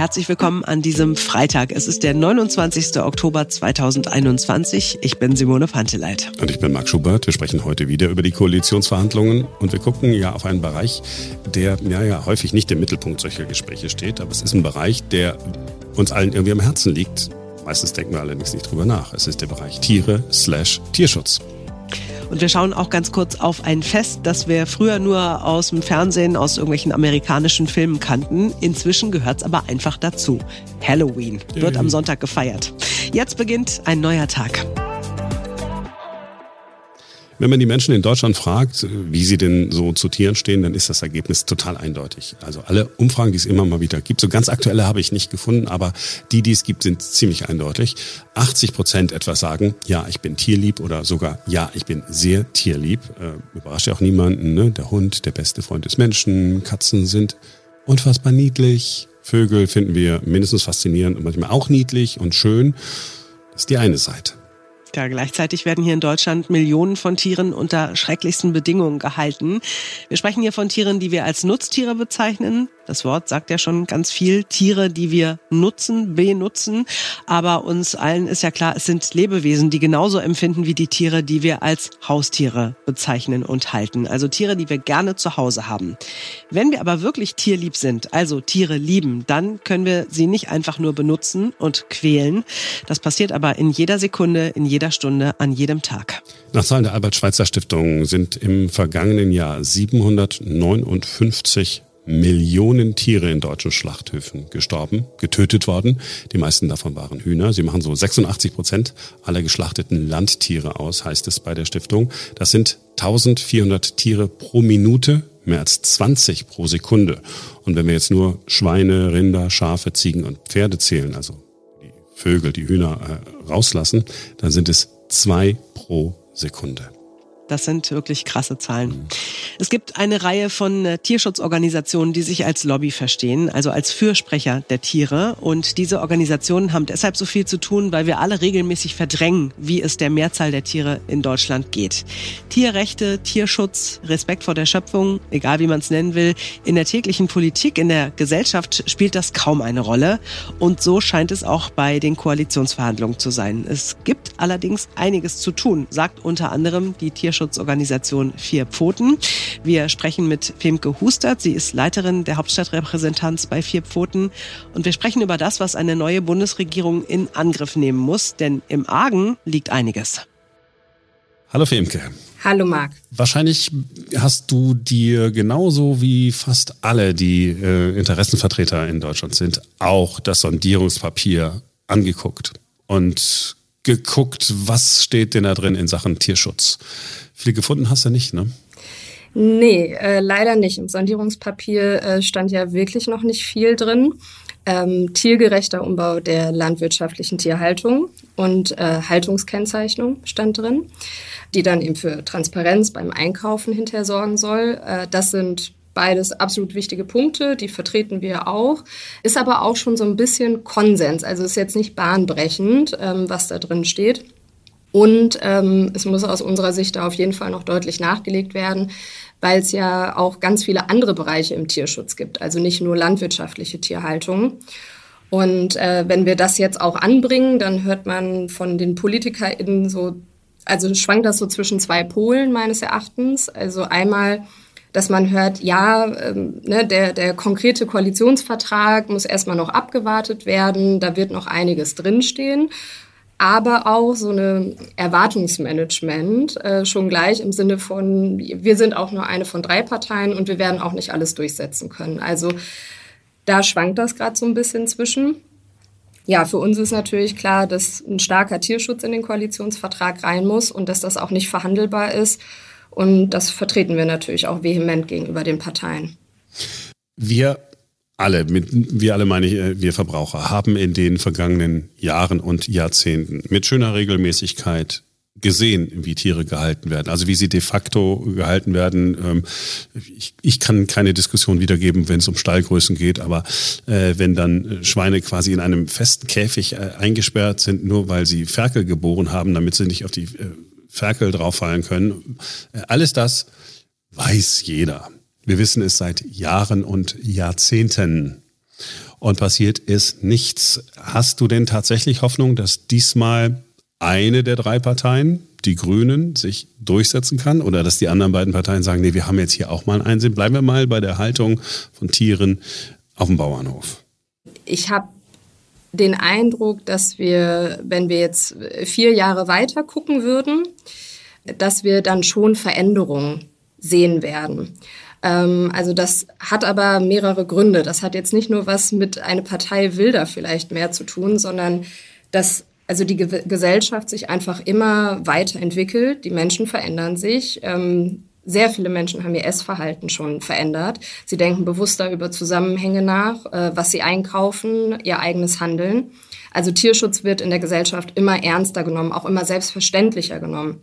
Herzlich willkommen an diesem Freitag. Es ist der 29. Oktober 2021. Ich bin Simone Panteleit. Und ich bin Marc Schubert. Wir sprechen heute wieder über die Koalitionsverhandlungen und wir gucken ja auf einen Bereich, der ja, ja häufig nicht im Mittelpunkt solcher Gespräche steht, aber es ist ein Bereich, der uns allen irgendwie am Herzen liegt. Meistens denken wir allerdings nicht drüber nach. Es ist der Bereich Tiere slash Tierschutz. Und wir schauen auch ganz kurz auf ein Fest, das wir früher nur aus dem Fernsehen, aus irgendwelchen amerikanischen Filmen kannten. Inzwischen gehört es aber einfach dazu. Halloween wird am Sonntag gefeiert. Jetzt beginnt ein neuer Tag. Wenn man die Menschen in Deutschland fragt, wie sie denn so zu Tieren stehen, dann ist das Ergebnis total eindeutig. Also alle Umfragen, die es immer mal wieder gibt, so ganz aktuelle habe ich nicht gefunden, aber die, die es gibt, sind ziemlich eindeutig. 80 Prozent etwa sagen, ja, ich bin tierlieb oder sogar, ja, ich bin sehr tierlieb. Äh, überrascht ja auch niemanden, ne? Der Hund, der beste Freund des Menschen, Katzen sind unfassbar niedlich. Vögel finden wir mindestens faszinierend und manchmal auch niedlich und schön. Das ist die eine Seite. Ja, gleichzeitig werden hier in Deutschland Millionen von Tieren unter schrecklichsten Bedingungen gehalten. Wir sprechen hier von Tieren, die wir als Nutztiere bezeichnen, das Wort sagt ja schon ganz viel. Tiere, die wir nutzen, benutzen. Aber uns allen ist ja klar, es sind Lebewesen, die genauso empfinden wie die Tiere, die wir als Haustiere bezeichnen und halten. Also Tiere, die wir gerne zu Hause haben. Wenn wir aber wirklich tierlieb sind, also Tiere lieben, dann können wir sie nicht einfach nur benutzen und quälen. Das passiert aber in jeder Sekunde, in jeder Stunde, an jedem Tag. Nach Zahlen der Albert-Schweitzer-Stiftung sind im vergangenen Jahr 759 Millionen Tiere in deutschen Schlachthöfen gestorben, getötet worden. Die meisten davon waren Hühner. Sie machen so 86 Prozent aller geschlachteten Landtiere aus, heißt es bei der Stiftung. Das sind 1400 Tiere pro Minute, mehr als 20 pro Sekunde. Und wenn wir jetzt nur Schweine, Rinder, Schafe, Ziegen und Pferde zählen, also die Vögel, die Hühner äh, rauslassen, dann sind es zwei pro Sekunde. Das sind wirklich krasse Zahlen. Es gibt eine Reihe von äh, Tierschutzorganisationen, die sich als Lobby verstehen, also als Fürsprecher der Tiere. Und diese Organisationen haben deshalb so viel zu tun, weil wir alle regelmäßig verdrängen, wie es der Mehrzahl der Tiere in Deutschland geht. Tierrechte, Tierschutz, Respekt vor der Schöpfung, egal wie man es nennen will, in der täglichen Politik, in der Gesellschaft spielt das kaum eine Rolle. Und so scheint es auch bei den Koalitionsverhandlungen zu sein. Es gibt allerdings einiges zu tun, sagt unter anderem die Tierschutz Tierschutzorganisation Vier Pfoten. Wir sprechen mit Femke Hustert. Sie ist Leiterin der Hauptstadtrepräsentanz bei Vier Pfoten. Und wir sprechen über das, was eine neue Bundesregierung in Angriff nehmen muss. Denn im Argen liegt einiges. Hallo Femke. Hallo Marc. Wahrscheinlich hast du dir genauso wie fast alle, die äh, Interessenvertreter in Deutschland sind, auch das Sondierungspapier angeguckt und geguckt, was steht denn da drin in Sachen Tierschutz. Viel gefunden hast du nicht, ne? Nee, äh, leider nicht. Im Sondierungspapier äh, stand ja wirklich noch nicht viel drin. Ähm, tiergerechter Umbau der landwirtschaftlichen Tierhaltung und äh, Haltungskennzeichnung stand drin, die dann eben für Transparenz beim Einkaufen hinterher sorgen soll. Äh, das sind Beides absolut wichtige Punkte, die vertreten wir auch. Ist aber auch schon so ein bisschen Konsens. Also ist jetzt nicht bahnbrechend, ähm, was da drin steht. Und ähm, es muss aus unserer Sicht da auf jeden Fall noch deutlich nachgelegt werden, weil es ja auch ganz viele andere Bereiche im Tierschutz gibt, also nicht nur landwirtschaftliche Tierhaltung. Und äh, wenn wir das jetzt auch anbringen, dann hört man von den PolitikerInnen so, also schwankt das so zwischen zwei Polen meines Erachtens. Also einmal dass man hört, ja, ähm, ne, der, der konkrete Koalitionsvertrag muss erstmal noch abgewartet werden, da wird noch einiges drinstehen. Aber auch so eine Erwartungsmanagement äh, schon gleich im Sinne von, wir sind auch nur eine von drei Parteien und wir werden auch nicht alles durchsetzen können. Also da schwankt das gerade so ein bisschen zwischen. Ja, für uns ist natürlich klar, dass ein starker Tierschutz in den Koalitionsvertrag rein muss und dass das auch nicht verhandelbar ist. Und das vertreten wir natürlich auch vehement gegenüber den Parteien. Wir alle, mit, wir alle meine ich, äh, wir Verbraucher, haben in den vergangenen Jahren und Jahrzehnten mit schöner Regelmäßigkeit gesehen, wie Tiere gehalten werden, also wie sie de facto gehalten werden. Ähm, ich, ich kann keine Diskussion wiedergeben, wenn es um Stallgrößen geht, aber äh, wenn dann Schweine quasi in einem festen Käfig äh, eingesperrt sind, nur weil sie Ferkel geboren haben, damit sie nicht auf die Ferkel drauffallen können. Alles das weiß jeder. Wir wissen es seit Jahren und Jahrzehnten. und passiert ist nichts. Hast du denn tatsächlich Hoffnung, dass diesmal eine der drei Parteien, die Grünen, sich durchsetzen kann oder dass die anderen beiden Parteien sagen, nee, wir haben jetzt hier auch mal einen Einsinn. Bleiben wir mal bei der Haltung von Tieren auf dem Bauernhof. Ich habe den Eindruck, dass wir, wenn wir jetzt vier Jahre weiter gucken würden, dass wir dann schon Veränderungen sehen werden. Ähm, also das hat aber mehrere Gründe. Das hat jetzt nicht nur was mit einer Partei Wilder vielleicht mehr zu tun, sondern dass also die Ge Gesellschaft sich einfach immer weiterentwickelt, die Menschen verändern sich. Ähm, sehr viele Menschen haben ihr Essverhalten schon verändert. Sie denken bewusster über Zusammenhänge nach, äh, was sie einkaufen, ihr eigenes Handeln. Also Tierschutz wird in der Gesellschaft immer ernster genommen, auch immer selbstverständlicher genommen.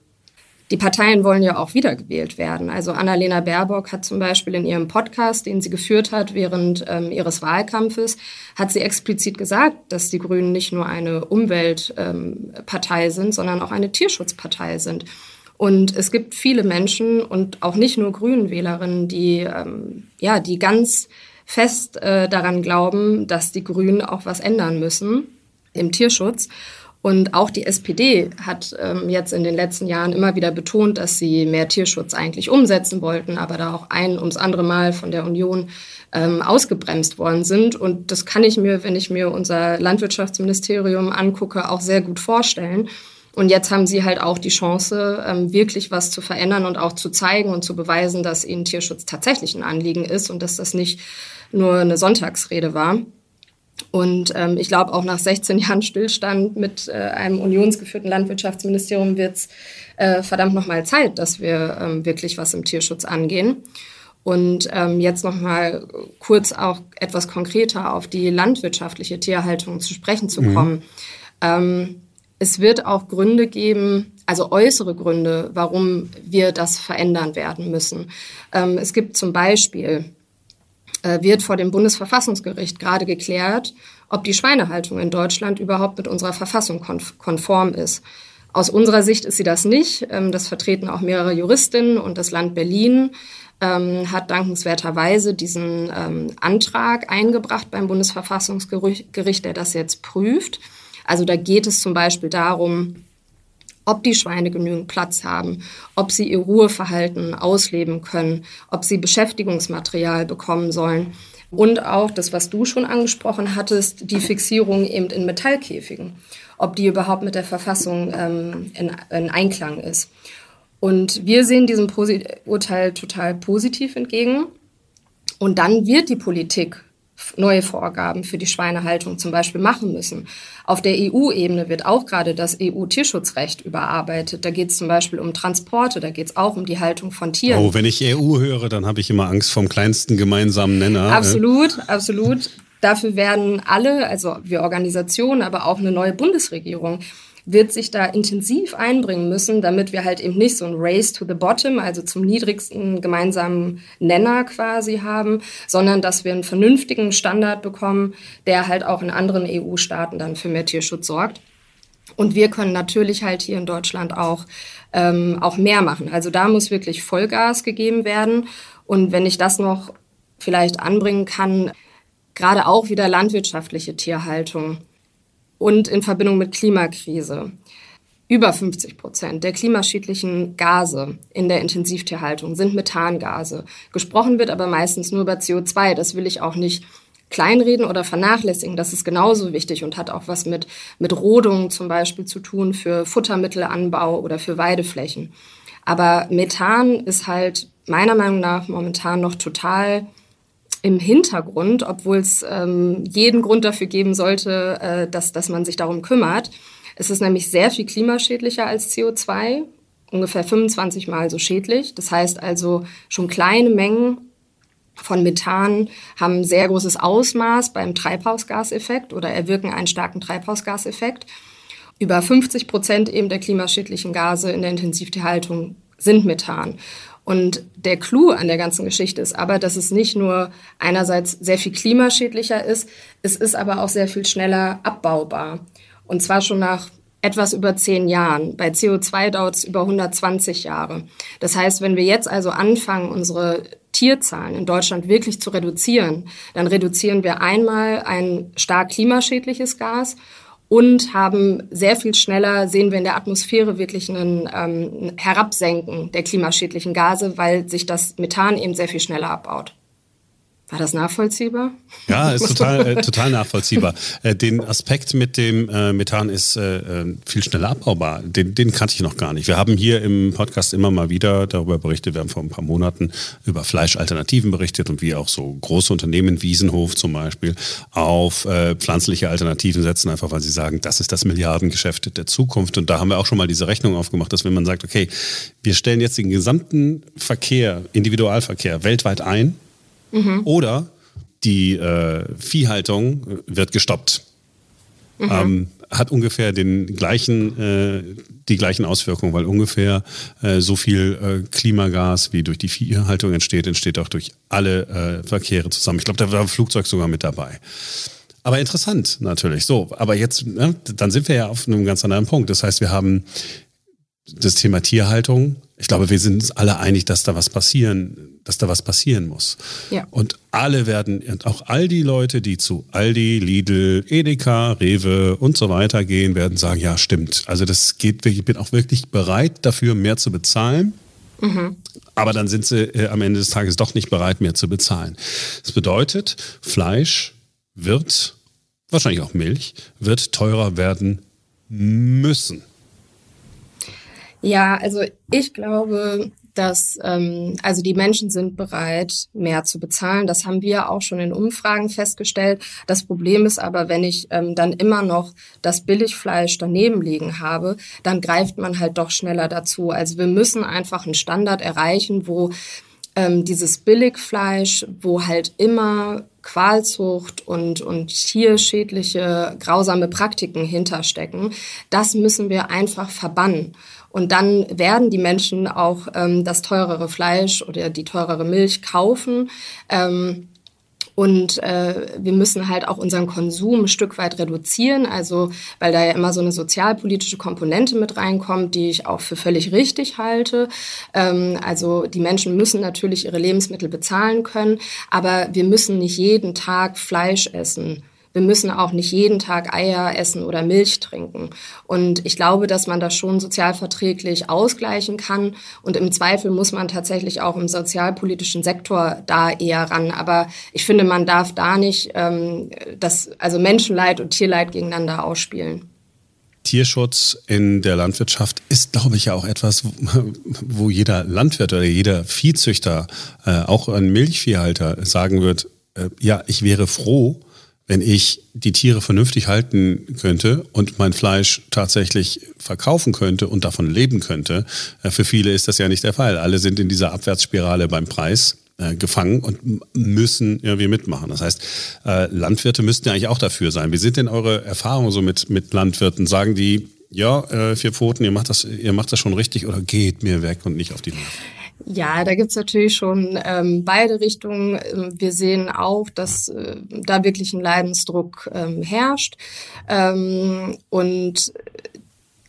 Die Parteien wollen ja auch wiedergewählt werden. Also Annalena Baerbock hat zum Beispiel in ihrem Podcast, den sie geführt hat während ähm, ihres Wahlkampfes, hat sie explizit gesagt, dass die Grünen nicht nur eine Umweltpartei ähm, sind, sondern auch eine Tierschutzpartei sind. Und es gibt viele Menschen und auch nicht nur Grünen-Wählerinnen, die, ähm, ja, die ganz fest äh, daran glauben, dass die Grünen auch was ändern müssen im Tierschutz. Und auch die SPD hat ähm, jetzt in den letzten Jahren immer wieder betont, dass sie mehr Tierschutz eigentlich umsetzen wollten, aber da auch ein ums andere Mal von der Union ähm, ausgebremst worden sind. Und das kann ich mir, wenn ich mir unser Landwirtschaftsministerium angucke, auch sehr gut vorstellen. Und jetzt haben sie halt auch die Chance, ähm, wirklich was zu verändern und auch zu zeigen und zu beweisen, dass ihnen Tierschutz tatsächlich ein Anliegen ist und dass das nicht nur eine Sonntagsrede war. Und ähm, ich glaube, auch nach 16 Jahren Stillstand mit äh, einem unionsgeführten Landwirtschaftsministerium wird es äh, verdammt nochmal Zeit, dass wir ähm, wirklich was im Tierschutz angehen. Und ähm, jetzt nochmal kurz auch etwas konkreter auf die landwirtschaftliche Tierhaltung zu sprechen zu mhm. kommen. Mhm. Ähm, es wird auch Gründe geben, also äußere Gründe, warum wir das verändern werden müssen. Ähm, es gibt zum Beispiel äh, wird vor dem Bundesverfassungsgericht gerade geklärt, ob die Schweinehaltung in Deutschland überhaupt mit unserer Verfassung konform ist. Aus unserer Sicht ist sie das nicht. Ähm, das vertreten auch mehrere Juristinnen und das Land Berlin ähm, hat dankenswerterweise diesen ähm, Antrag eingebracht beim Bundesverfassungsgericht, der das jetzt prüft. Also da geht es zum Beispiel darum, ob die Schweine genügend Platz haben, ob sie ihr Ruheverhalten ausleben können, ob sie Beschäftigungsmaterial bekommen sollen. Und auch das, was du schon angesprochen hattest, die Fixierung eben in Metallkäfigen, ob die überhaupt mit der Verfassung ähm, in, in Einklang ist. Und wir sehen diesem Posi Urteil total positiv entgegen. Und dann wird die Politik neue Vorgaben für die Schweinehaltung zum Beispiel machen müssen. Auf der EU-Ebene wird auch gerade das EU-Tierschutzrecht überarbeitet. Da geht es zum Beispiel um Transporte, da geht es auch um die Haltung von Tieren. Oh, wenn ich EU höre, dann habe ich immer Angst vom kleinsten gemeinsamen Nenner. Absolut, absolut. Dafür werden alle, also wir Organisationen, aber auch eine neue Bundesregierung wird sich da intensiv einbringen müssen, damit wir halt eben nicht so ein Race to the Bottom, also zum niedrigsten gemeinsamen Nenner quasi haben, sondern dass wir einen vernünftigen Standard bekommen, der halt auch in anderen EU-Staaten dann für mehr Tierschutz sorgt. Und wir können natürlich halt hier in Deutschland auch, ähm, auch mehr machen. Also da muss wirklich Vollgas gegeben werden. Und wenn ich das noch vielleicht anbringen kann, gerade auch wieder landwirtschaftliche Tierhaltung und in Verbindung mit Klimakrise. Über 50 Prozent der klimaschädlichen Gase in der Intensivtierhaltung sind Methangase. Gesprochen wird aber meistens nur über CO2. Das will ich auch nicht kleinreden oder vernachlässigen. Das ist genauso wichtig und hat auch was mit, mit Rodung zum Beispiel zu tun für Futtermittelanbau oder für Weideflächen. Aber Methan ist halt meiner Meinung nach momentan noch total im Hintergrund, obwohl es ähm, jeden Grund dafür geben sollte, äh, dass, dass man sich darum kümmert. Es ist nämlich sehr viel klimaschädlicher als CO2, ungefähr 25 Mal so schädlich. Das heißt also, schon kleine Mengen von Methan haben sehr großes Ausmaß beim Treibhausgaseffekt oder erwirken einen starken Treibhausgaseffekt. Über 50 Prozent eben der klimaschädlichen Gase in der Intensivtierhaltung sind Methan. Und der Clou an der ganzen Geschichte ist aber, dass es nicht nur einerseits sehr viel klimaschädlicher ist, es ist aber auch sehr viel schneller abbaubar. Und zwar schon nach etwas über zehn Jahren. Bei CO2 dauert es über 120 Jahre. Das heißt, wenn wir jetzt also anfangen, unsere Tierzahlen in Deutschland wirklich zu reduzieren, dann reduzieren wir einmal ein stark klimaschädliches Gas und haben sehr viel schneller, sehen wir in der Atmosphäre wirklich ein ähm, Herabsenken der klimaschädlichen Gase, weil sich das Methan eben sehr viel schneller abbaut. War das nachvollziehbar? Ja, ist total, äh, total nachvollziehbar. Äh, den Aspekt mit dem äh, Methan ist äh, äh, viel schneller abbaubar. Den, den kannte ich noch gar nicht. Wir haben hier im Podcast immer mal wieder darüber berichtet. Wir haben vor ein paar Monaten über Fleischalternativen berichtet und wie auch so große Unternehmen, Wiesenhof zum Beispiel, auf äh, pflanzliche Alternativen setzen, einfach weil sie sagen, das ist das Milliardengeschäft der Zukunft. Und da haben wir auch schon mal diese Rechnung aufgemacht, dass wenn man sagt, okay, wir stellen jetzt den gesamten Verkehr, Individualverkehr weltweit ein, Mhm. Oder die äh, Viehhaltung wird gestoppt. Mhm. Ähm, hat ungefähr den gleichen, äh, die gleichen Auswirkungen, weil ungefähr äh, so viel äh, Klimagas, wie durch die Viehhaltung entsteht, entsteht auch durch alle äh, Verkehre zusammen. Ich glaube, da war ein Flugzeug sogar mit dabei. Aber interessant natürlich. So, aber jetzt, ne, dann sind wir ja auf einem ganz anderen Punkt. Das heißt, wir haben das Thema Tierhaltung. Ich glaube, wir sind uns alle einig, dass da was passieren, dass da was passieren muss. Ja. Und alle werden, und auch all die Leute, die zu Aldi, Lidl, Edeka, Rewe und so weiter gehen, werden sagen, ja, stimmt. Also das geht, ich bin auch wirklich bereit dafür, mehr zu bezahlen. Mhm. Aber dann sind sie äh, am Ende des Tages doch nicht bereit, mehr zu bezahlen. Das bedeutet, Fleisch wird, wahrscheinlich auch Milch, wird teurer werden müssen. Ja, also ich glaube, dass ähm, also die Menschen sind bereit, mehr zu bezahlen. Das haben wir auch schon in Umfragen festgestellt. Das Problem ist aber, wenn ich ähm, dann immer noch das Billigfleisch daneben liegen habe, dann greift man halt doch schneller dazu. Also wir müssen einfach einen Standard erreichen, wo ähm, dieses Billigfleisch, wo halt immer Qualzucht und, und tierschädliche, grausame Praktiken hinterstecken, das müssen wir einfach verbannen. Und dann werden die Menschen auch ähm, das teurere Fleisch oder die teurere Milch kaufen. Ähm, und äh, wir müssen halt auch unseren Konsum ein Stück weit reduzieren, also weil da ja immer so eine sozialpolitische Komponente mit reinkommt, die ich auch für völlig richtig halte. Ähm, also die Menschen müssen natürlich ihre Lebensmittel bezahlen können, aber wir müssen nicht jeden Tag Fleisch essen wir müssen auch nicht jeden Tag Eier essen oder Milch trinken. Und ich glaube, dass man das schon sozialverträglich ausgleichen kann. Und im Zweifel muss man tatsächlich auch im sozialpolitischen Sektor da eher ran. Aber ich finde, man darf da nicht ähm, das, also Menschenleid und Tierleid gegeneinander ausspielen. Tierschutz in der Landwirtschaft ist, glaube ich, ja auch etwas, wo jeder Landwirt oder jeder Viehzüchter, äh, auch ein Milchviehhalter sagen wird, äh, ja, ich wäre froh, wenn ich die Tiere vernünftig halten könnte und mein Fleisch tatsächlich verkaufen könnte und davon leben könnte, äh, für viele ist das ja nicht der Fall. Alle sind in dieser Abwärtsspirale beim Preis äh, gefangen und müssen irgendwie mitmachen. Das heißt, äh, Landwirte müssten ja eigentlich auch dafür sein. Wie sind denn eure Erfahrungen so mit, mit Landwirten? Sagen die, ja, vier Pfoten, ihr macht das, ihr macht das schon richtig oder geht mir weg und nicht auf die Nerven? Ja, da gibt's natürlich schon ähm, beide Richtungen. Ähm, wir sehen auch, dass äh, da wirklich ein Leidensdruck ähm, herrscht. Ähm, und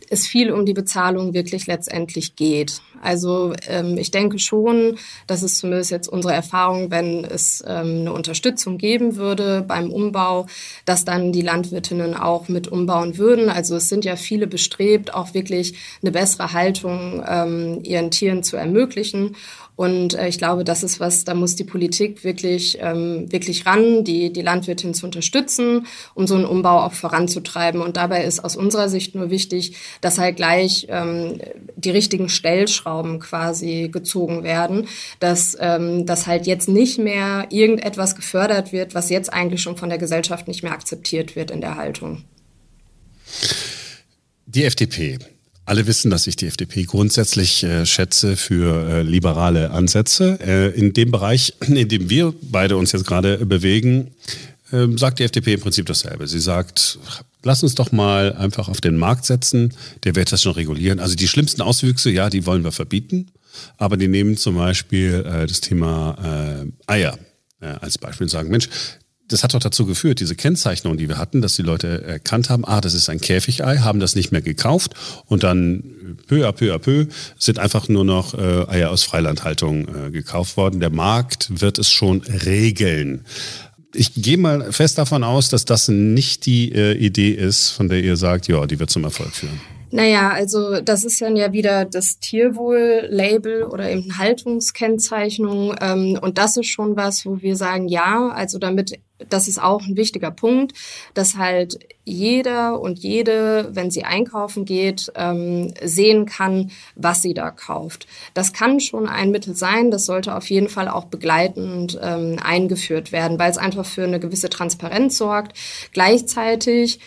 es viel um die Bezahlung wirklich letztendlich geht. Also ähm, ich denke schon, dass es zumindest jetzt unsere Erfahrung, wenn es ähm, eine Unterstützung geben würde beim Umbau, dass dann die Landwirtinnen auch mit umbauen würden. Also es sind ja viele bestrebt, auch wirklich eine bessere Haltung ähm, ihren Tieren zu ermöglichen. Und äh, ich glaube, das ist was, da muss die Politik wirklich, ähm, wirklich ran, die, die Landwirtin zu unterstützen, um so einen Umbau auch voranzutreiben. Und dabei ist aus unserer Sicht nur wichtig, dass halt gleich ähm, die richtigen Stellschrauben quasi gezogen werden, dass, ähm, dass halt jetzt nicht mehr irgendetwas gefördert wird, was jetzt eigentlich schon von der Gesellschaft nicht mehr akzeptiert wird in der Haltung. Die FDP alle wissen, dass ich die FDP grundsätzlich äh, schätze für äh, liberale Ansätze. Äh, in dem Bereich, in dem wir beide uns jetzt gerade bewegen, ähm, sagt die FDP im Prinzip dasselbe. Sie sagt, lass uns doch mal einfach auf den Markt setzen, der wird das schon regulieren. Also die schlimmsten Auswüchse, ja, die wollen wir verbieten, aber die nehmen zum Beispiel äh, das Thema äh, Eier äh, als Beispiel und sagen, Mensch, das hat doch dazu geführt, diese Kennzeichnung, die wir hatten, dass die Leute erkannt haben, ah, das ist ein Käfigei, haben das nicht mehr gekauft und dann peu à peu à peu sind einfach nur noch äh, Eier aus Freilandhaltung äh, gekauft worden. Der Markt wird es schon regeln. Ich gehe mal fest davon aus, dass das nicht die äh, Idee ist, von der ihr sagt, ja, die wird zum Erfolg führen. Naja, also das ist dann ja wieder das Tierwohl-Label oder eben Haltungskennzeichnung. Ähm, und das ist schon was, wo wir sagen, ja, also damit, das ist auch ein wichtiger Punkt, dass halt jeder und jede, wenn sie einkaufen geht, ähm, sehen kann, was sie da kauft. Das kann schon ein Mittel sein, das sollte auf jeden Fall auch begleitend ähm, eingeführt werden, weil es einfach für eine gewisse Transparenz sorgt. Gleichzeitig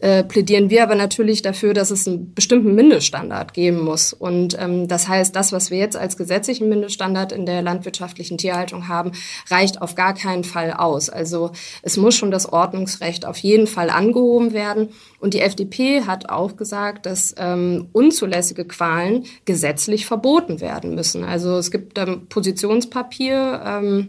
äh, plädieren wir aber natürlich dafür, dass es einen bestimmten Mindeststandard geben muss. Und ähm, das heißt, das, was wir jetzt als gesetzlichen Mindeststandard in der landwirtschaftlichen Tierhaltung haben, reicht auf gar keinen Fall aus. Also es muss schon das Ordnungsrecht auf jeden Fall angehoben werden. Und die FDP hat auch gesagt, dass ähm, unzulässige Qualen gesetzlich verboten werden müssen. Also es gibt ähm, Positionspapier. Ähm,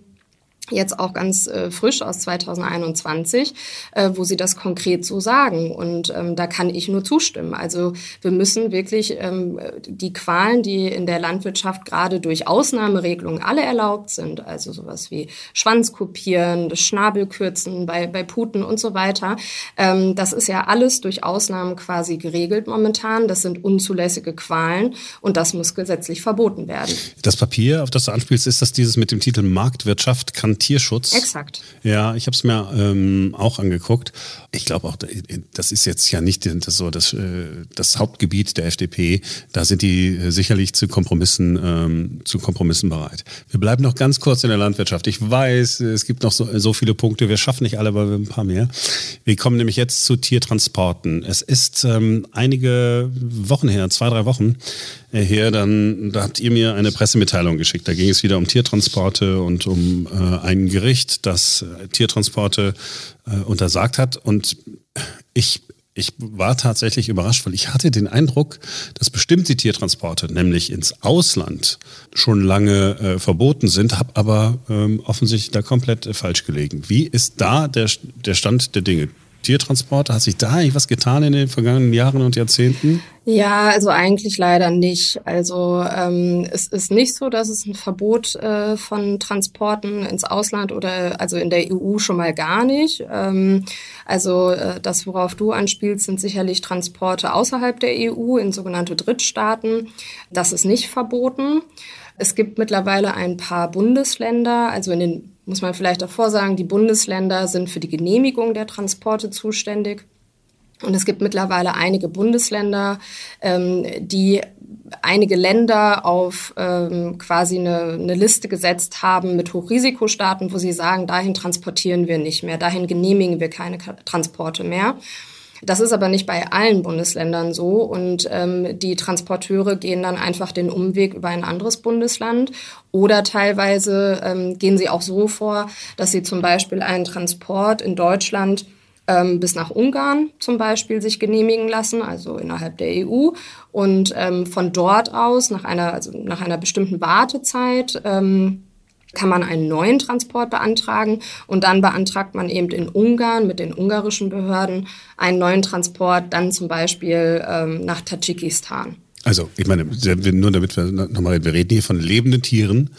jetzt auch ganz äh, frisch aus 2021, äh, wo sie das konkret so sagen. Und ähm, da kann ich nur zustimmen. Also wir müssen wirklich ähm, die Qualen, die in der Landwirtschaft gerade durch Ausnahmeregelungen alle erlaubt sind, also sowas wie Schwanzkopieren, das Schnabelkürzen bei, bei Puten und so weiter, ähm, das ist ja alles durch Ausnahmen quasi geregelt momentan. Das sind unzulässige Qualen und das muss gesetzlich verboten werden. Das Papier, auf das du anspielst, ist das dieses mit dem Titel Marktwirtschaft kann Tierschutz. Exakt. Ja, ich habe es mir ähm, auch angeguckt. Ich glaube auch, das ist jetzt ja nicht das, so das, äh, das Hauptgebiet der FDP. Da sind die äh, sicherlich zu Kompromissen, ähm, zu Kompromissen bereit. Wir bleiben noch ganz kurz in der Landwirtschaft. Ich weiß, es gibt noch so, so viele Punkte. Wir schaffen nicht alle, aber wir ein paar mehr. Wir kommen nämlich jetzt zu Tiertransporten. Es ist ähm, einige Wochen her, zwei, drei Wochen, her, dann da habt ihr mir eine Pressemitteilung geschickt. Da ging es wieder um Tiertransporte und um äh, ein Gericht, das äh, Tiertransporte äh, untersagt hat. Und ich ich war tatsächlich überrascht, weil ich hatte den Eindruck, dass bestimmte Tiertransporte, nämlich ins Ausland, schon lange äh, verboten sind, habe aber ähm, offensichtlich da komplett äh, falsch gelegen. Wie ist da der, der Stand der Dinge? Tiertransporte? Hat sich da eigentlich was getan in den vergangenen Jahren und Jahrzehnten? Ja, also eigentlich leider nicht. Also ähm, es ist nicht so, dass es ein Verbot äh, von Transporten ins Ausland oder also in der EU schon mal gar nicht. Ähm, also äh, das, worauf du anspielst, sind sicherlich Transporte außerhalb der EU in sogenannte Drittstaaten. Das ist nicht verboten. Es gibt mittlerweile ein paar Bundesländer, also in den muss man vielleicht davor sagen, die Bundesländer sind für die Genehmigung der Transporte zuständig. Und es gibt mittlerweile einige Bundesländer, ähm, die einige Länder auf ähm, quasi eine, eine Liste gesetzt haben mit Hochrisikostaaten, wo sie sagen, dahin transportieren wir nicht mehr, dahin genehmigen wir keine Transporte mehr. Das ist aber nicht bei allen Bundesländern so. Und ähm, die Transporteure gehen dann einfach den Umweg über ein anderes Bundesland. Oder teilweise ähm, gehen sie auch so vor, dass sie zum Beispiel einen Transport in Deutschland ähm, bis nach Ungarn zum Beispiel sich genehmigen lassen, also innerhalb der EU und ähm, von dort aus nach einer also nach einer bestimmten Wartezeit ähm, kann man einen neuen Transport beantragen und dann beantragt man eben in Ungarn mit den ungarischen Behörden einen neuen Transport, dann zum Beispiel ähm, nach Tadschikistan. Also, ich meine, nur damit wir nochmal reden, wir reden hier von lebenden Tieren,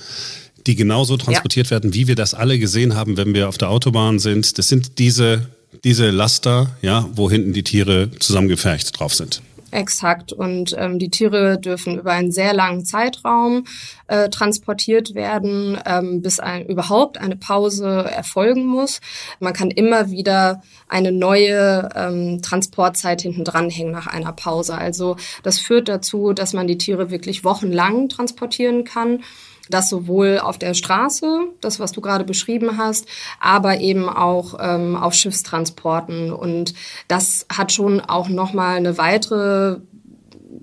die genauso transportiert ja. werden, wie wir das alle gesehen haben, wenn wir auf der Autobahn sind. Das sind diese, diese Laster, ja, wo hinten die Tiere zusammengefercht drauf sind. Exakt. Und ähm, die Tiere dürfen über einen sehr langen Zeitraum äh, transportiert werden, ähm, bis ein, überhaupt eine Pause erfolgen muss. Man kann immer wieder eine neue ähm, Transportzeit hinten dranhängen nach einer Pause. Also das führt dazu, dass man die Tiere wirklich wochenlang transportieren kann. Das sowohl auf der Straße, das, was du gerade beschrieben hast, aber eben auch ähm, auf Schiffstransporten. Und das hat schon auch nochmal eine weitere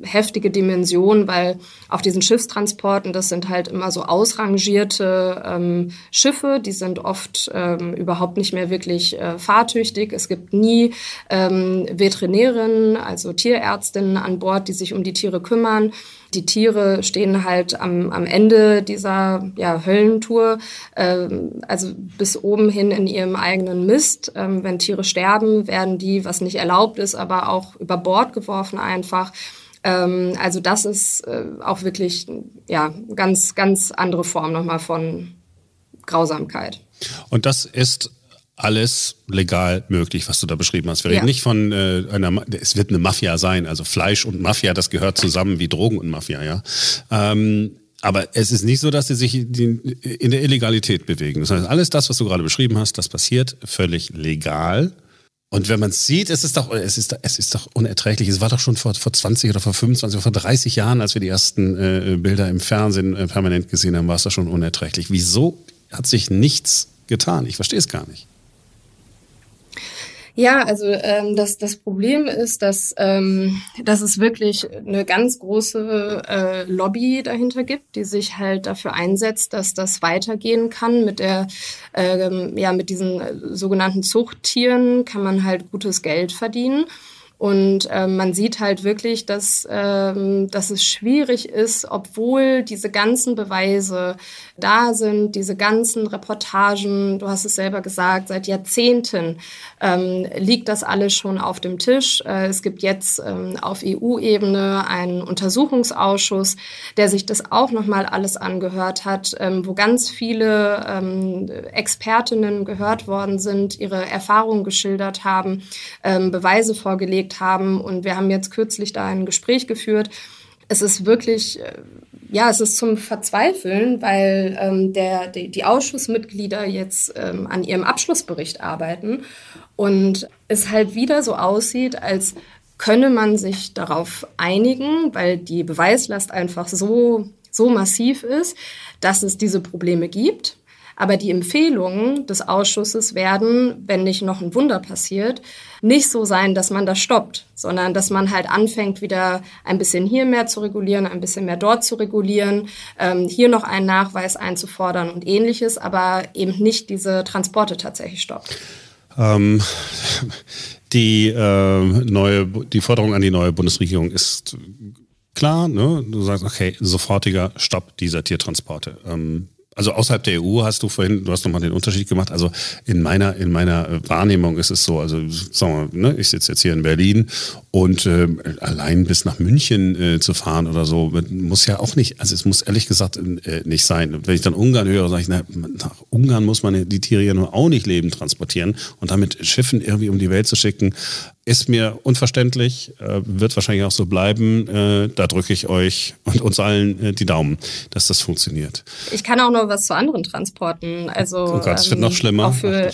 heftige Dimension, weil auf diesen Schiffstransporten, das sind halt immer so ausrangierte ähm, Schiffe, die sind oft ähm, überhaupt nicht mehr wirklich äh, fahrtüchtig. Es gibt nie ähm, Veterinärinnen, also Tierärztinnen an Bord, die sich um die Tiere kümmern. Die Tiere stehen halt am, am Ende dieser ja, Höllentour, ähm, also bis oben hin in ihrem eigenen Mist. Ähm, wenn Tiere sterben, werden die, was nicht erlaubt ist, aber auch über Bord geworfen einfach. Ähm, also das ist äh, auch wirklich ja ganz ganz andere Form nochmal von Grausamkeit. Und das ist alles legal möglich, was du da beschrieben hast. Wir ja. reden nicht von äh, einer, es wird eine Mafia sein, also Fleisch und Mafia, das gehört zusammen wie Drogen und Mafia, ja. Ähm, aber es ist nicht so, dass sie sich in der Illegalität bewegen. Das heißt, alles das, was du gerade beschrieben hast, das passiert völlig legal. Und wenn man es sieht, es ist doch, es ist, es ist doch unerträglich. Es war doch schon vor, vor 20 oder vor 25 oder vor 30 Jahren, als wir die ersten äh, Bilder im Fernsehen äh, permanent gesehen haben, war es doch schon unerträglich. Wieso hat sich nichts getan? Ich verstehe es gar nicht. Ja, also ähm, das, das Problem ist, dass, ähm, dass es wirklich eine ganz große äh, Lobby dahinter gibt, die sich halt dafür einsetzt, dass das weitergehen kann. Mit der, ähm, ja, mit diesen äh, sogenannten Zuchttieren kann man halt gutes Geld verdienen. Und äh, man sieht halt wirklich, dass, ähm, dass es schwierig ist, obwohl diese ganzen Beweise da sind, diese ganzen Reportagen, du hast es selber gesagt, seit Jahrzehnten ähm, liegt das alles schon auf dem Tisch. Äh, es gibt jetzt ähm, auf EU-Ebene einen Untersuchungsausschuss, der sich das auch nochmal alles angehört hat, ähm, wo ganz viele ähm, Expertinnen gehört worden sind, ihre Erfahrungen geschildert haben, ähm, Beweise vorgelegt angeregt haben. Und wir haben jetzt kürzlich da ein Gespräch geführt. Es ist wirklich, äh, ja, es ist zum Verzweifeln, weil ähm, der, die, die Ausschussmitglieder jetzt ähm, an ihrem Abschlussbericht arbeiten und es halt wieder so aussieht, als könne man sich darauf einigen, weil die Beweislast einfach so, so massiv ist, dass es diese Probleme gibt. Aber die Empfehlungen des Ausschusses werden, wenn nicht noch ein Wunder passiert, nicht so sein, dass man das stoppt, sondern dass man halt anfängt, wieder ein bisschen hier mehr zu regulieren, ein bisschen mehr dort zu regulieren, ähm, hier noch einen Nachweis einzufordern und ähnliches, aber eben nicht diese Transporte tatsächlich stoppt. Ähm, die äh, neue, die Forderung an die neue Bundesregierung ist klar. Ne? Du sagst, okay, sofortiger Stopp dieser Tiertransporte. Ähm, also außerhalb der EU hast du vorhin, du hast nochmal den Unterschied gemacht. Also in meiner, in meiner Wahrnehmung ist es so, also sagen wir, ne, ich sitze jetzt hier in Berlin und äh, allein bis nach München äh, zu fahren oder so, muss ja auch nicht, also es muss ehrlich gesagt äh, nicht sein. Wenn ich dann Ungarn höre, sage ich, na, nach Ungarn muss man die Tiere ja nur auch nicht leben transportieren und damit Schiffen irgendwie um die Welt zu schicken, ist mir unverständlich, äh, wird wahrscheinlich auch so bleiben. Äh, da drücke ich euch und uns allen äh, die Daumen, dass das funktioniert. Ich kann auch noch was zu anderen Transporten. Also, oh Gott, es ähm, wird noch ähm, schlimmer. Auch für,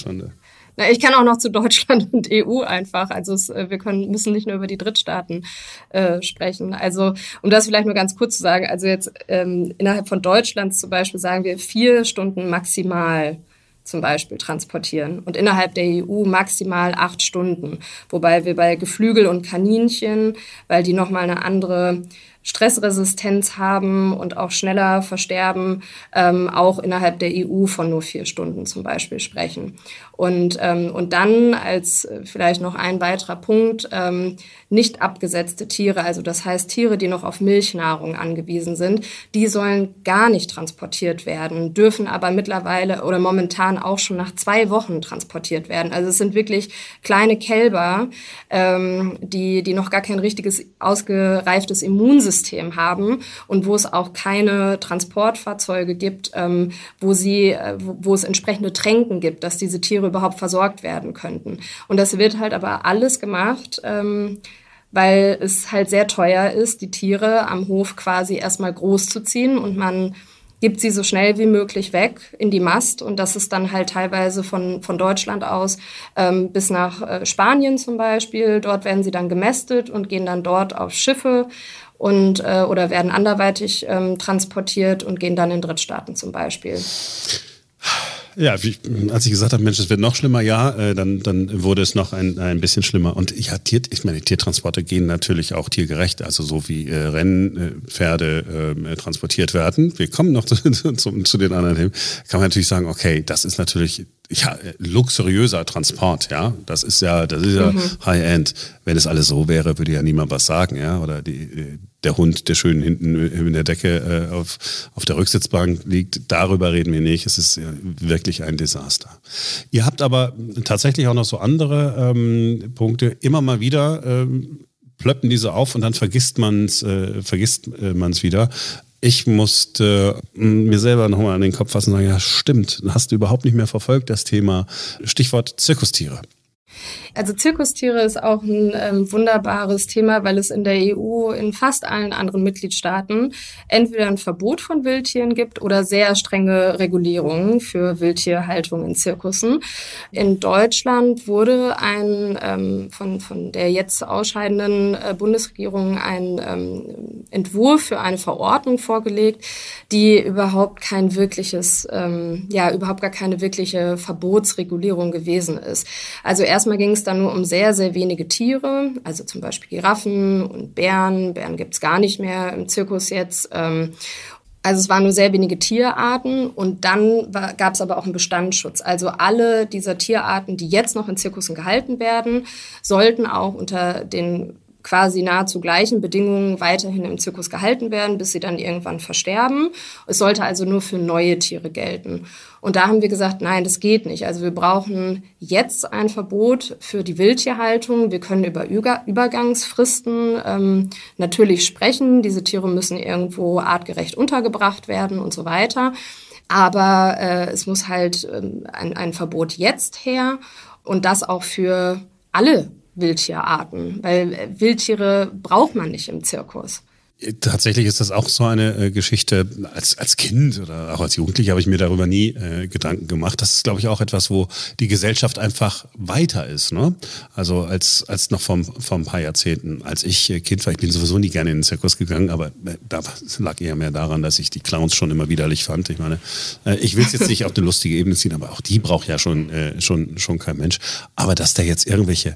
na, ich kann auch noch zu Deutschland und EU einfach. Also es, wir können, müssen nicht nur über die Drittstaaten äh, sprechen. Also um das vielleicht nur ganz kurz zu sagen, also jetzt ähm, innerhalb von Deutschlands zum Beispiel sagen wir vier Stunden maximal zum Beispiel transportieren und innerhalb der EU maximal acht Stunden. Wobei wir bei Geflügel und Kaninchen, weil die nochmal eine andere Stressresistenz haben und auch schneller versterben, ähm, auch innerhalb der EU von nur vier Stunden zum Beispiel sprechen. Und, ähm, und dann als äh, vielleicht noch ein weiterer Punkt, ähm, nicht abgesetzte Tiere, also das heißt Tiere, die noch auf Milchnahrung angewiesen sind, die sollen gar nicht transportiert werden, dürfen aber mittlerweile oder momentan auch schon nach zwei Wochen transportiert werden. Also es sind wirklich kleine Kälber, ähm, die, die noch gar kein richtiges ausgereiftes Immunsystem haben und wo es auch keine Transportfahrzeuge gibt, ähm, wo, sie, äh, wo, wo es entsprechende Tränken gibt, dass diese Tiere Tiere überhaupt versorgt werden könnten. Und das wird halt aber alles gemacht, ähm, weil es halt sehr teuer ist, die Tiere am Hof quasi erstmal groß zu ziehen und man gibt sie so schnell wie möglich weg in die Mast und das ist dann halt teilweise von, von Deutschland aus ähm, bis nach äh, Spanien zum Beispiel. Dort werden sie dann gemästet und gehen dann dort auf Schiffe und äh, oder werden anderweitig ähm, transportiert und gehen dann in Drittstaaten zum Beispiel. Ja, wie, als ich gesagt habe, Mensch, es wird noch schlimmer, ja, äh, dann, dann wurde es noch ein, ein bisschen schlimmer. Und ja, Tier, ich meine, Tiertransporte gehen natürlich auch tiergerecht, also so wie äh, Rennpferde äh, transportiert werden. Wir kommen noch zu, zu, zu den anderen Themen. Kann man natürlich sagen, okay, das ist natürlich ja, luxuriöser Transport, ja. Das ist ja, das ist ja mhm. High-End. Wenn es alles so wäre, würde ja niemand was sagen, ja. Oder die, der Hund, der schön hinten in der Decke äh, auf, auf der Rücksitzbank liegt, darüber reden wir nicht. Es ist wirklich ein Desaster. Ihr habt aber tatsächlich auch noch so andere ähm, Punkte. Immer mal wieder ähm, plöppen diese auf und dann vergisst man es äh, vergisst äh, wieder. Ich musste äh, mir selber nochmal an den Kopf fassen und sagen, ja stimmt, hast du überhaupt nicht mehr verfolgt, das Thema Stichwort Zirkustiere. Also Zirkustiere ist auch ein ähm, wunderbares Thema, weil es in der EU in fast allen anderen Mitgliedstaaten entweder ein Verbot von Wildtieren gibt oder sehr strenge Regulierungen für Wildtierhaltung in Zirkussen. In Deutschland wurde ein ähm, von, von der jetzt ausscheidenden äh, Bundesregierung ein ähm, Entwurf für eine Verordnung vorgelegt, die überhaupt kein wirkliches, ähm, ja, überhaupt gar keine wirkliche Verbotsregulierung gewesen ist. Also erstmal ging es dann nur um sehr, sehr wenige Tiere, also zum Beispiel Giraffen und Bären. Bären gibt es gar nicht mehr im Zirkus jetzt. Ähm, also es waren nur sehr wenige Tierarten und dann gab es aber auch einen Bestandsschutz. Also alle dieser Tierarten, die jetzt noch in Zirkussen gehalten werden, sollten auch unter den quasi nahezu gleichen Bedingungen weiterhin im Zirkus gehalten werden, bis sie dann irgendwann versterben. Es sollte also nur für neue Tiere gelten. Und da haben wir gesagt, nein, das geht nicht. Also wir brauchen jetzt ein Verbot für die Wildtierhaltung. Wir können über Übergangsfristen ähm, natürlich sprechen. Diese Tiere müssen irgendwo artgerecht untergebracht werden und so weiter. Aber äh, es muss halt ähm, ein, ein Verbot jetzt her und das auch für alle Wildtierarten, weil Wildtiere braucht man nicht im Zirkus. Tatsächlich ist das auch so eine äh, Geschichte. Als, als Kind oder auch als Jugendlicher habe ich mir darüber nie äh, Gedanken gemacht. Das ist, glaube ich, auch etwas, wo die Gesellschaft einfach weiter ist. Ne? Also als, als noch vor, vor ein paar Jahrzehnten, als ich äh, Kind war, ich bin sowieso nie gerne in den Zirkus gegangen, aber äh, da lag eher mehr daran, dass ich die Clowns schon immer widerlich fand. Ich meine, äh, ich will es jetzt nicht auf eine lustige Ebene ziehen, aber auch die braucht ja schon, äh, schon, schon kein Mensch. Aber dass da jetzt irgendwelche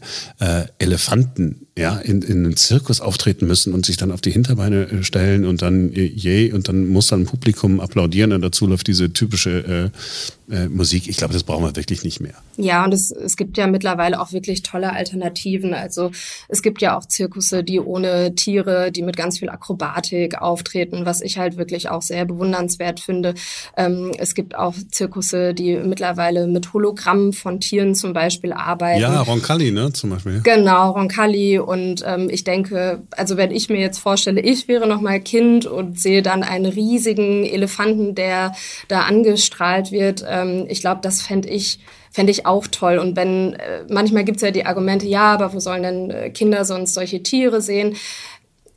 Elefanten ja, in, in einen Zirkus auftreten müssen und sich dann auf die Hinterbeine äh, stellen und dann äh, je und dann muss dann ein Publikum applaudieren und dazu läuft diese typische äh, äh, Musik. Ich glaube, das brauchen wir wirklich nicht mehr. Ja, und es, es gibt ja mittlerweile auch wirklich tolle Alternativen. Also es gibt ja auch Zirkusse, die ohne Tiere, die mit ganz viel Akrobatik auftreten, was ich halt wirklich auch sehr bewundernswert finde. Ähm, es gibt auch Zirkusse, die mittlerweile mit Hologrammen von Tieren zum Beispiel arbeiten. Ja, Roncalli, ne, zum Beispiel. Genau, Roncalli und ähm, ich denke, also wenn ich mir jetzt vorstelle, ich wäre noch mal Kind und sehe dann einen riesigen Elefanten, der da angestrahlt wird, ähm, ich glaube, das fände ich fände ich auch toll. Und wenn, äh, manchmal gibt es ja die Argumente, ja, aber wo sollen denn äh, Kinder sonst solche Tiere sehen?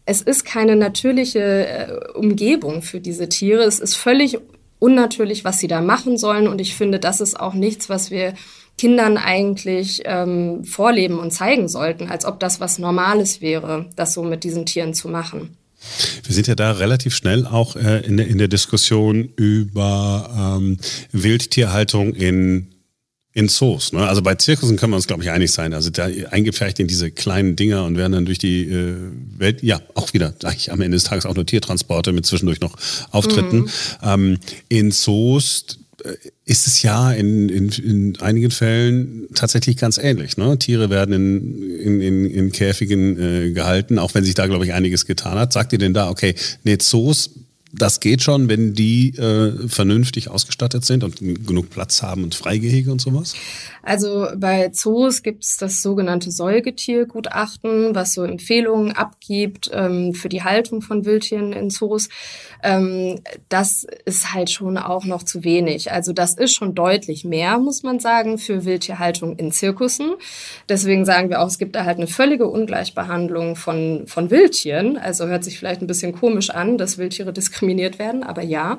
Es ist keine natürliche äh, Umgebung für diese Tiere. Es ist völlig unnatürlich, was sie da machen sollen. Und ich finde, das ist auch nichts, was wir Kindern eigentlich ähm, vorleben und zeigen sollten, als ob das was Normales wäre, das so mit diesen Tieren zu machen. Wir sind ja da relativ schnell auch äh, in, der, in der Diskussion über ähm, Wildtierhaltung in in Zoos. Ne? Also bei Zirkussen können wir uns, glaube ich, einig sein. Also da eingepfercht in diese kleinen Dinger und werden dann durch die äh, Welt, ja, auch wieder, eigentlich am Ende des Tages auch nur Tiertransporte mit zwischendurch noch Auftritten. Mhm. Ähm, in Zoos ist es ja in, in, in einigen Fällen tatsächlich ganz ähnlich. Ne? Tiere werden in, in, in, in Käfigen äh, gehalten, auch wenn sich da, glaube ich, einiges getan hat. Sagt ihr denn da, okay, nee, Zoos das geht schon, wenn die äh, vernünftig ausgestattet sind und genug Platz haben und Freigehege und sowas? Also bei Zoos gibt es das sogenannte Säugetiergutachten, was so Empfehlungen abgibt ähm, für die Haltung von Wildtieren in Zoos. Ähm, das ist halt schon auch noch zu wenig. Also das ist schon deutlich mehr, muss man sagen, für Wildtierhaltung in Zirkussen. Deswegen sagen wir auch, es gibt da halt eine völlige Ungleichbehandlung von, von Wildtieren. Also hört sich vielleicht ein bisschen komisch an, dass Wildtiere diskriminiert werden, aber ja.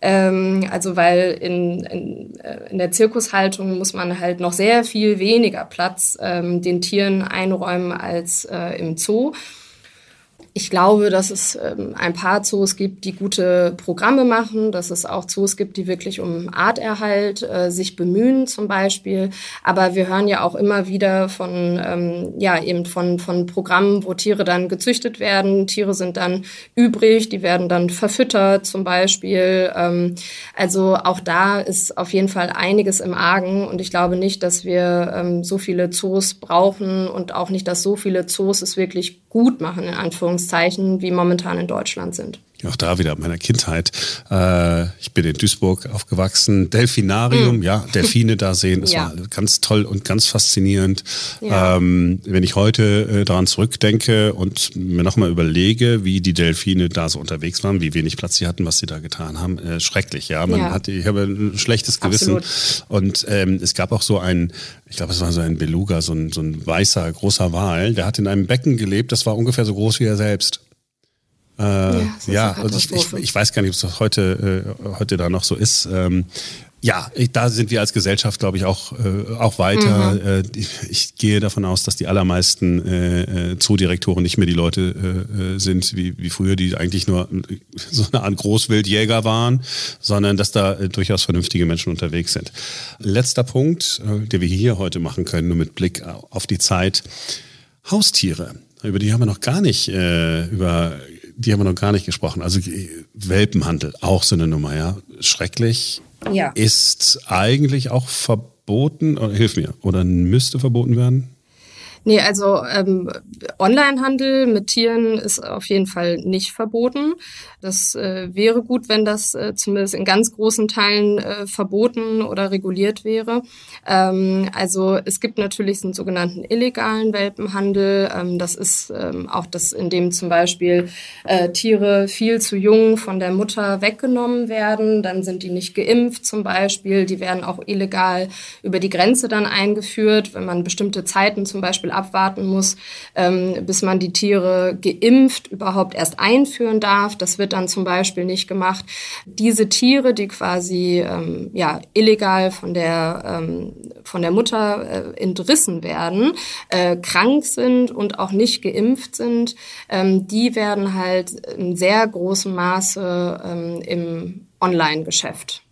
Ähm, also weil in, in, äh, in der Zirkushaltung muss man halt noch sehr viel weniger Platz ähm, den Tieren einräumen als äh, im Zoo. Ich glaube, dass es ähm, ein paar Zoos gibt, die gute Programme machen, dass es auch Zoos gibt, die wirklich um Arterhalt äh, sich bemühen zum Beispiel. Aber wir hören ja auch immer wieder von, ähm, ja, eben von, von Programmen, wo Tiere dann gezüchtet werden. Tiere sind dann übrig, die werden dann verfüttert zum Beispiel. Ähm, also auch da ist auf jeden Fall einiges im Argen und ich glaube nicht, dass wir ähm, so viele Zoos brauchen und auch nicht, dass so viele Zoos es wirklich gut machen, in Anführungszeichen, wie momentan in Deutschland sind auch da wieder meiner Kindheit. Äh, ich bin in Duisburg aufgewachsen. Delfinarium, mm. ja, Delfine da sehen, das ja. war ganz toll und ganz faszinierend. Ja. Ähm, wenn ich heute äh, daran zurückdenke und mir nochmal überlege, wie die Delfine da so unterwegs waren, wie wenig Platz sie hatten, was sie da getan haben, äh, schrecklich, ja. Man ja. hat, ich habe ein schlechtes Gewissen. Absolut. Und ähm, es gab auch so ein, ich glaube, es war so ein Beluga, so ein, so ein weißer, großer Wal, der hat in einem Becken gelebt, das war ungefähr so groß wie er selbst. Äh, ja, ja also ich, ich, ich, weiß gar nicht, ob es heute, äh, heute da noch so ist. Ähm, ja, da sind wir als Gesellschaft, glaube ich, auch, äh, auch weiter. Mhm. Äh, ich, ich, gehe davon aus, dass die allermeisten äh, äh Zoodirektoren nicht mehr die Leute äh, äh, sind, wie, wie früher, die eigentlich nur so eine Art Großwildjäger waren, sondern dass da äh, durchaus vernünftige Menschen unterwegs sind. Letzter Punkt, äh, den wir hier heute machen können, nur mit Blick auf die Zeit. Haustiere. Über die haben wir noch gar nicht äh, über die haben wir noch gar nicht gesprochen. Also Welpenhandel, auch so eine Nummer, ja. Schrecklich. Ja. Ist eigentlich auch verboten, hilf mir, oder müsste verboten werden? Nee, also ähm, Onlinehandel mit Tieren ist auf jeden Fall nicht verboten. Das äh, wäre gut, wenn das äh, zumindest in ganz großen Teilen äh, verboten oder reguliert wäre. Ähm, also es gibt natürlich einen sogenannten illegalen Welpenhandel. Ähm, das ist ähm, auch das, in dem zum Beispiel äh, Tiere viel zu jung von der Mutter weggenommen werden. Dann sind die nicht geimpft zum Beispiel. Die werden auch illegal über die Grenze dann eingeführt, wenn man bestimmte Zeiten zum Beispiel abwarten muss, ähm, bis man die Tiere geimpft überhaupt erst einführen darf. Das wird dann zum Beispiel nicht gemacht. Diese Tiere, die quasi ähm, ja, illegal von der, ähm, von der Mutter äh, entrissen werden, äh, krank sind und auch nicht geimpft sind, ähm, die werden halt in sehr großem Maße ähm, im Online-Geschäft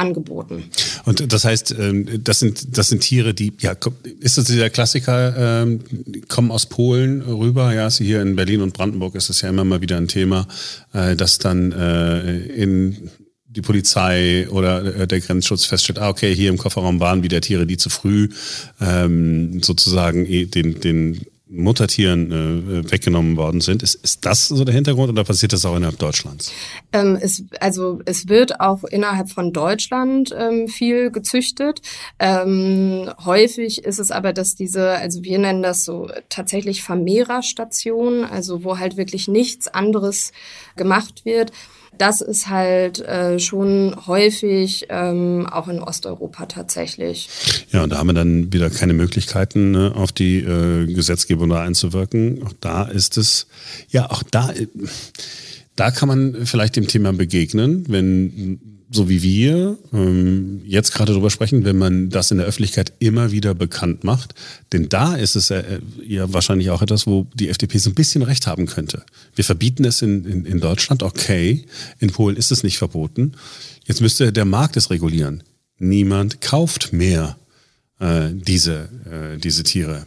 angeboten. Und das heißt, ähm, das sind, das sind Tiere, die, ja, ist das dieser Klassiker, ähm, kommen aus Polen rüber? Ja, hier in Berlin und Brandenburg ist das ja immer mal wieder ein Thema, äh, dass dann äh, in die Polizei oder äh, der Grenzschutz feststellt, ah, okay, hier im Kofferraum waren wieder Tiere, die zu früh ähm, sozusagen den, den Muttertieren äh, weggenommen worden sind. Ist, ist das so der Hintergrund oder passiert das auch innerhalb Deutschlands? Ähm, es, also es wird auch innerhalb von Deutschland ähm, viel gezüchtet. Ähm, häufig ist es aber, dass diese, also wir nennen das so tatsächlich Vermehrerstationen, also wo halt wirklich nichts anderes gemacht wird das ist halt äh, schon häufig ähm, auch in Osteuropa tatsächlich. Ja, und da haben wir dann wieder keine Möglichkeiten, ne, auf die äh, Gesetzgebung da einzuwirken. Auch da ist es, ja, auch da, äh, da kann man vielleicht dem Thema begegnen, wenn so wie wir ähm, jetzt gerade drüber sprechen, wenn man das in der Öffentlichkeit immer wieder bekannt macht. Denn da ist es äh, ja wahrscheinlich auch etwas, wo die FDP so ein bisschen recht haben könnte. Wir verbieten es in, in, in Deutschland, okay. In Polen ist es nicht verboten. Jetzt müsste der Markt es regulieren. Niemand kauft mehr äh, diese, äh, diese Tiere.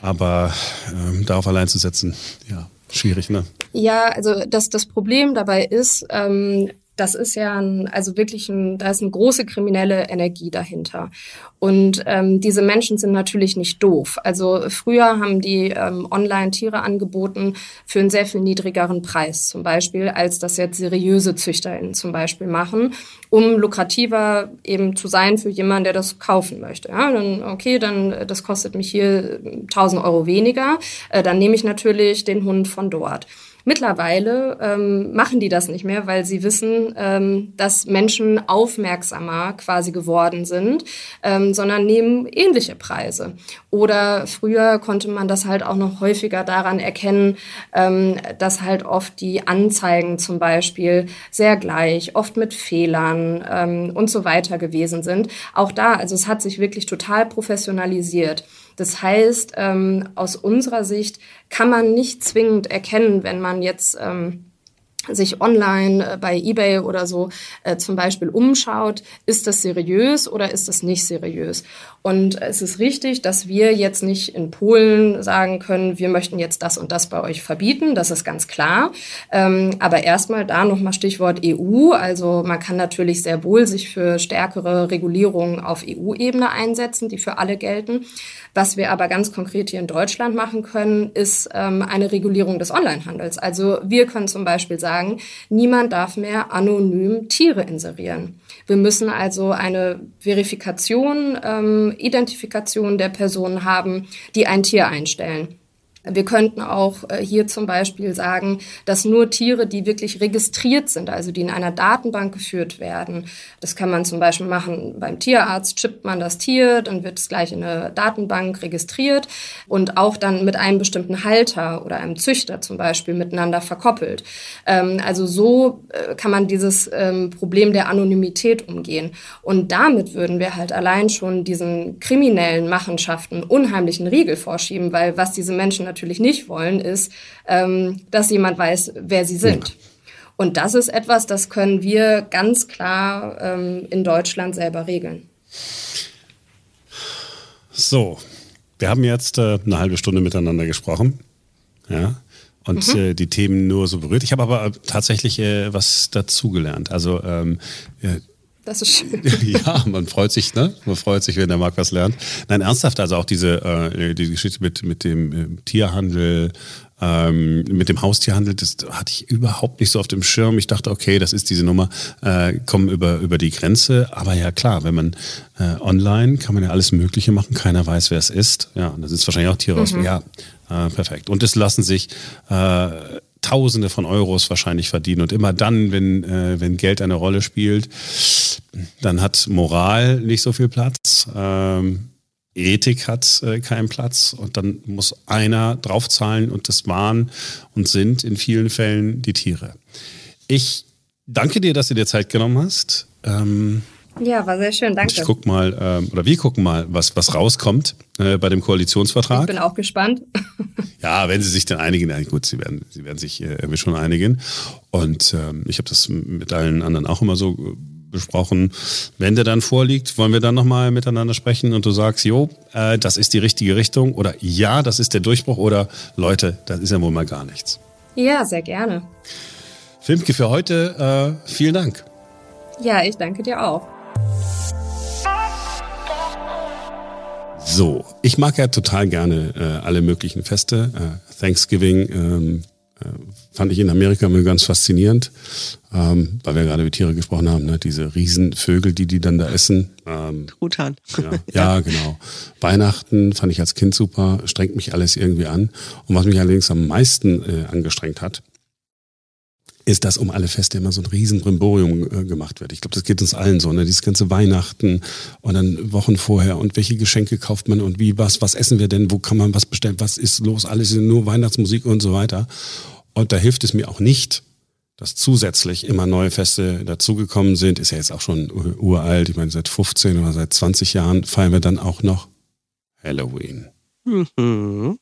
Aber ähm, darauf allein zu setzen, ja, schwierig, ne? Ja, also das, das Problem dabei ist, ähm, das ist ja ein, also wirklich ein, da ist eine große kriminelle Energie dahinter. Und ähm, diese Menschen sind natürlich nicht doof. Also früher haben die ähm, online Tiere angeboten für einen sehr viel niedrigeren Preis, zum Beispiel, als das jetzt seriöse ZüchterInnen zum Beispiel machen, um lukrativer eben zu sein für jemanden, der das kaufen möchte. Ja, dann, okay, dann das kostet mich hier 1000 Euro weniger, äh, dann nehme ich natürlich den Hund von dort. Mittlerweile ähm, machen die das nicht mehr, weil sie wissen, ähm, dass Menschen aufmerksamer quasi geworden sind, ähm, sondern nehmen ähnliche Preise. Oder früher konnte man das halt auch noch häufiger daran erkennen, ähm, dass halt oft die Anzeigen zum Beispiel sehr gleich, oft mit Fehlern ähm, und so weiter gewesen sind. Auch da, also es hat sich wirklich total professionalisiert. Das heißt, ähm, aus unserer Sicht kann man nicht zwingend erkennen, wenn man jetzt ähm, sich online äh, bei eBay oder so äh, zum Beispiel umschaut, ist das seriös oder ist das nicht seriös? Und es ist richtig, dass wir jetzt nicht in Polen sagen können, wir möchten jetzt das und das bei euch verbieten. Das ist ganz klar. Ähm, aber erstmal da nochmal Stichwort EU. Also man kann natürlich sehr wohl sich für stärkere Regulierungen auf EU-Ebene einsetzen, die für alle gelten. Was wir aber ganz konkret hier in Deutschland machen können, ist ähm, eine Regulierung des Onlinehandels. Also wir können zum Beispiel sagen, niemand darf mehr anonym Tiere inserieren. Wir müssen also eine Verifikation, ähm, Identifikation der Person haben, die ein Tier einstellen. Wir könnten auch äh, hier zum Beispiel sagen, dass nur Tiere, die wirklich registriert sind, also die in einer Datenbank geführt werden, das kann man zum Beispiel machen beim Tierarzt, chippt man das Tier, dann wird es gleich in eine Datenbank registriert und auch dann mit einem bestimmten Halter oder einem Züchter zum Beispiel miteinander verkoppelt. Ähm, also so äh, kann man dieses ähm, Problem der Anonymität umgehen. Und damit würden wir halt allein schon diesen kriminellen Machenschaften unheimlichen Riegel vorschieben, weil was diese Menschen natürlich nicht wollen, ist, ähm, dass jemand weiß, wer sie sind. Ja. Und das ist etwas, das können wir ganz klar ähm, in Deutschland selber regeln. So, wir haben jetzt äh, eine halbe Stunde miteinander gesprochen. Ja. Und mhm. äh, die Themen nur so berührt. Ich habe aber tatsächlich äh, was dazugelernt. Also ähm, das ist schön. ja, man freut sich, ne? Man freut sich, wenn der Marc was lernt. Nein, ernsthaft, also auch diese äh, die Geschichte mit, mit dem äh, Tierhandel, ähm, mit dem Haustierhandel, das hatte ich überhaupt nicht so auf dem Schirm. Ich dachte, okay, das ist diese Nummer, äh, kommen über, über die Grenze. Aber ja klar, wenn man äh, online kann man ja alles Mögliche machen, keiner weiß, wer es ist. Ja, das ist wahrscheinlich auch Tiere mhm. aus. Ja, äh, perfekt. Und es lassen sich äh, Tausende von Euros wahrscheinlich verdienen. Und immer dann, wenn, äh, wenn Geld eine Rolle spielt, dann hat Moral nicht so viel Platz. Ähm, Ethik hat äh, keinen Platz und dann muss einer draufzahlen und das waren und sind in vielen Fällen die Tiere. Ich danke dir, dass du dir Zeit genommen hast. Ähm, ja, war sehr schön, danke. Ich guck mal, ähm, oder wir gucken mal, was, was rauskommt äh, bei dem Koalitionsvertrag. Ich bin auch gespannt. ja, wenn sie sich dann einigen, ja, gut, sie werden, sie werden sich äh, schon einigen. Und ähm, ich habe das mit allen anderen auch immer so äh, besprochen. Wenn der dann vorliegt, wollen wir dann nochmal miteinander sprechen und du sagst, jo, äh, das ist die richtige Richtung oder ja, das ist der Durchbruch oder Leute, das ist ja wohl mal gar nichts. Ja, sehr gerne. Filmke für heute, äh, vielen Dank. Ja, ich danke dir auch. So, ich mag ja total gerne äh, alle möglichen Feste. Äh, Thanksgiving ähm, äh, fand ich in Amerika immer ganz faszinierend, ähm, weil wir gerade über Tiere gesprochen haben, ne? diese Riesenvögel, die die dann da essen. Ähm, Truthahn. Ja, ja, genau. Weihnachten fand ich als Kind super, strengt mich alles irgendwie an. Und was mich allerdings am meisten äh, angestrengt hat, ist, dass um alle Feste immer so ein riesen Brimborium äh, gemacht wird. Ich glaube, das geht uns allen so, ne? Dieses ganze Weihnachten und dann Wochen vorher und welche Geschenke kauft man und wie, was, was essen wir denn, wo kann man was bestellen, was ist los, alles ist nur Weihnachtsmusik und so weiter. Und da hilft es mir auch nicht, dass zusätzlich immer neue Feste dazugekommen sind. Ist ja jetzt auch schon uralt. Ich meine, seit 15 oder seit 20 Jahren feiern wir dann auch noch Halloween. Mhm.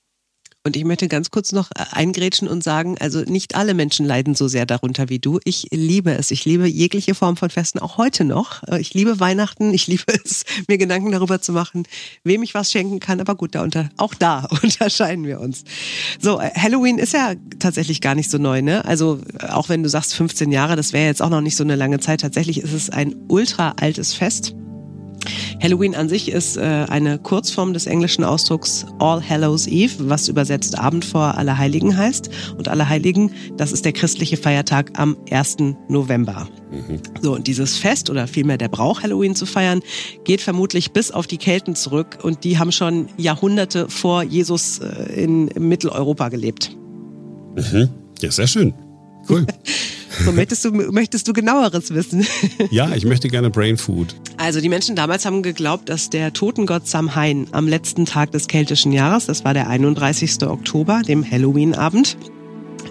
Und ich möchte ganz kurz noch äh, eingrätschen und sagen, also nicht alle Menschen leiden so sehr darunter wie du. Ich liebe es. Ich liebe jegliche Form von Festen, auch heute noch. Äh, ich liebe Weihnachten. Ich liebe es, mir Gedanken darüber zu machen, wem ich was schenken kann. Aber gut, da unter, auch da unterscheiden wir uns. So, äh, Halloween ist ja tatsächlich gar nicht so neu, ne? Also auch wenn du sagst 15 Jahre, das wäre jetzt auch noch nicht so eine lange Zeit. Tatsächlich ist es ein ultra altes Fest. Halloween an sich ist äh, eine Kurzform des englischen Ausdrucks All Hallows Eve, was übersetzt Abend vor Allerheiligen heißt. Und Allerheiligen, das ist der christliche Feiertag am 1. November. Mhm. So, und dieses Fest oder vielmehr der Brauch, Halloween zu feiern, geht vermutlich bis auf die Kelten zurück und die haben schon Jahrhunderte vor Jesus äh, in Mitteleuropa gelebt. Mhm. Ja, sehr schön. Cool. so, möchtest du, möchtest du genaueres wissen? ja, ich möchte gerne Brain Food. Also die Menschen damals haben geglaubt, dass der Totengott Samhain am letzten Tag des keltischen Jahres, das war der 31. Oktober, dem Halloween-Abend,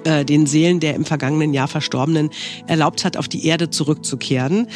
äh, den Seelen der im vergangenen Jahr Verstorbenen erlaubt hat, auf die Erde zurückzukehren.